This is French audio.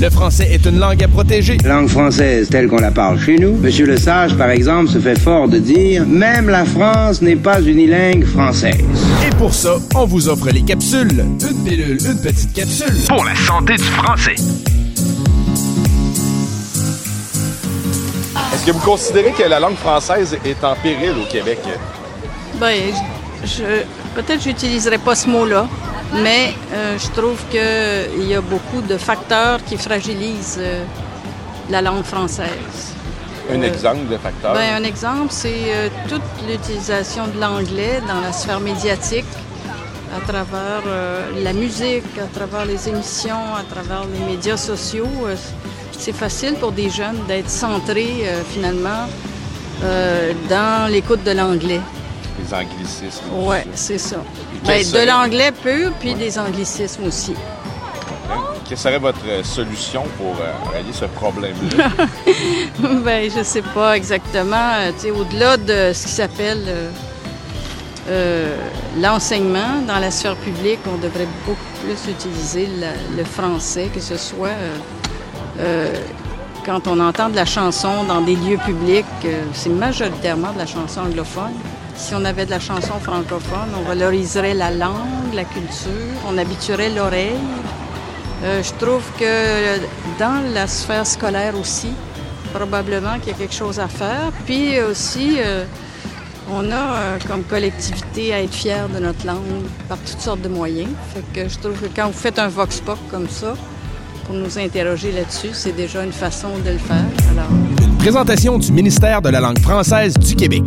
Le français est une langue à protéger. Langue française telle qu'on la parle chez nous. Monsieur Le Sage, par exemple, se fait fort de dire Même la France n'est pas unilingue française. Et pour ça, on vous offre les capsules. Une pilule, une petite capsule. Pour la santé du français. Est-ce que vous considérez que la langue française est en péril au Québec? Ben, je, peut-être j'utiliserai pas ce mot-là, mais euh, je trouve qu'il y a beaucoup de facteurs qui fragilisent euh, la langue française. Un exemple de facteur? Ben, un exemple, c'est euh, toute l'utilisation de l'anglais dans la sphère médiatique, à travers la musique, à travers les émissions, à travers les médias sociaux. C'est facile pour des jeunes d'être centrés finalement dans l'écoute de l'anglais. Les anglicismes. Oui, c'est ça. Ben, serait- de l'anglais pur, puis des anglicismes aussi. Quelle serait votre euh, solution pour euh, régler ce problème-là? ben, je sais pas exactement. Euh, Au-delà de ce qui s'appelle euh, l'enseignement dans la sphère publique, on devrait beaucoup plus utiliser la- le français, que ce soit quand on entend de la chanson dans des lieux publics, euh, c'est majoritairement de la chanson anglophone. Si on avait de la chanson francophone, on valoriserait la langue, la culture, on habituerait l'oreille. Euh, je trouve que dans la sphère scolaire aussi, probablement qu'il y a quelque chose à faire. Puis aussi, euh, on a comme collectivité à être fiers de notre langue par toutes sortes de moyens. Fait que je trouve que quand vous faites un vox pop comme ça, pour nous interroger là-dessus, c'est déjà une façon de le faire. Une présentation du ministère de la langue française du Québec.